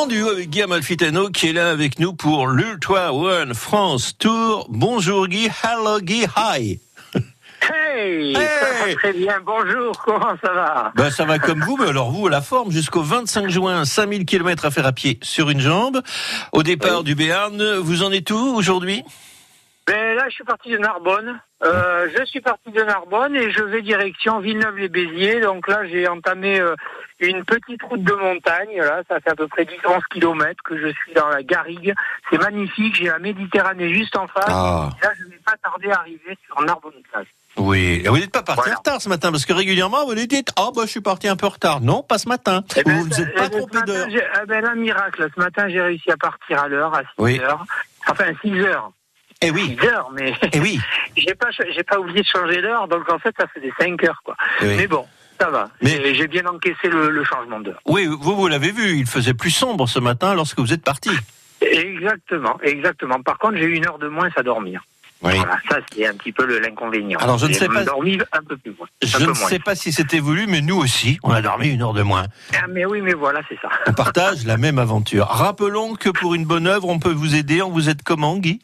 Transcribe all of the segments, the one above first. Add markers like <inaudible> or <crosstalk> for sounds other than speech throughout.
En duo avec Guy Amalfitano qui est là avec nous pour l'Ultra One France Tour. Bonjour Guy, hello Guy, hi. Hey, ça va très bien, bonjour, comment ça va? Ben ça va comme vous, mais alors vous, la forme, jusqu'au 25 juin, 5000 km à faire à pied sur une jambe. Au départ du Béarn, vous en êtes où aujourd'hui? Ben Là, je suis parti de Narbonne. Euh, je suis parti de Narbonne et je vais direction Villeneuve-les-Béziers. Donc là, j'ai entamé euh, une petite route de montagne. Là, ça fait à peu près 10 km que je suis dans la Garrigue. C'est magnifique. J'ai la Méditerranée juste en face. Ah. Et là, je ne vais pas tarder à arriver sur Narbonne-Plage. Oui, et vous n'êtes pas parti Voilà. en retard ce matin, parce que régulièrement vous nous dites « Ah bah je suis parti un peu en retard ». Non, pas ce matin. Eh ben, vous vous êtes eh pas ben, trompé d'heure. ah ben, là, miracle. Ce matin, j'ai réussi à partir à l'heure, à 6 Oui. heures. Enfin, 6 heures. Eh oui, 6 heures, mais eh oui. <laughs> j'ai pas, j'ai pas oublié de changer l'heure, donc en fait, ça faisait 5 heures, quoi. Eh oui. Mais bon, ça va. Mais- J'ai- bien encaissé le, le changement d'heure. Oui, vous, vous l'avez vu, il faisait plus sombre ce matin lorsque vous êtes parti. Exactement, exactement. Par contre, j'ai eu une heure de moins à dormir. Oui. Voilà, ça, c'est un petit peu l'inconvénient. Alors, je ne sais pas- dormi un peu plus moins. Je peu ne moins. sais pas si c'était voulu, mais nous aussi, on a dormi une heure de moins. Ah, mais oui, mais voilà, c'est ça. On partage la même aventure. Rappelons que pour une bonne œuvre, on peut vous aider. On vous aide comment, Guy?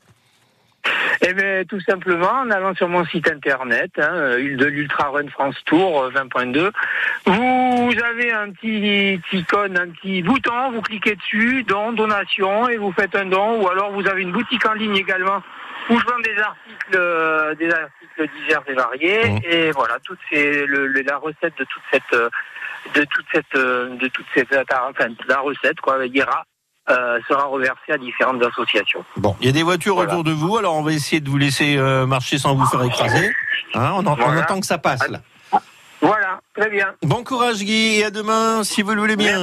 Eh bien, tout simplement, en allant sur mon site internet, hein, euh, de l'Ultra Run France Tour euh, 20.2, vous avez un petit icône, un petit bouton, vous cliquez dessus, don, donation, et vous faites un don, ou alors vous avez une boutique en ligne également où je vends des articles, euh, des articles divers et variés, et voilà, toute ces, le, le- la recette de toute cette, euh, de toute cette, euh, de toute cette, enfin, la recette, quoi, ira, euh, sera reversée à différentes associations. Bon, il y a des voitures Voilà. autour de vous, alors on va essayer de vous laisser euh, marcher sans vous faire écraser. Hein, on, en- on Voilà. entend que ça passe là. Voilà, très bien. Bon courage, Guy, et à demain, si vous le voulez bien.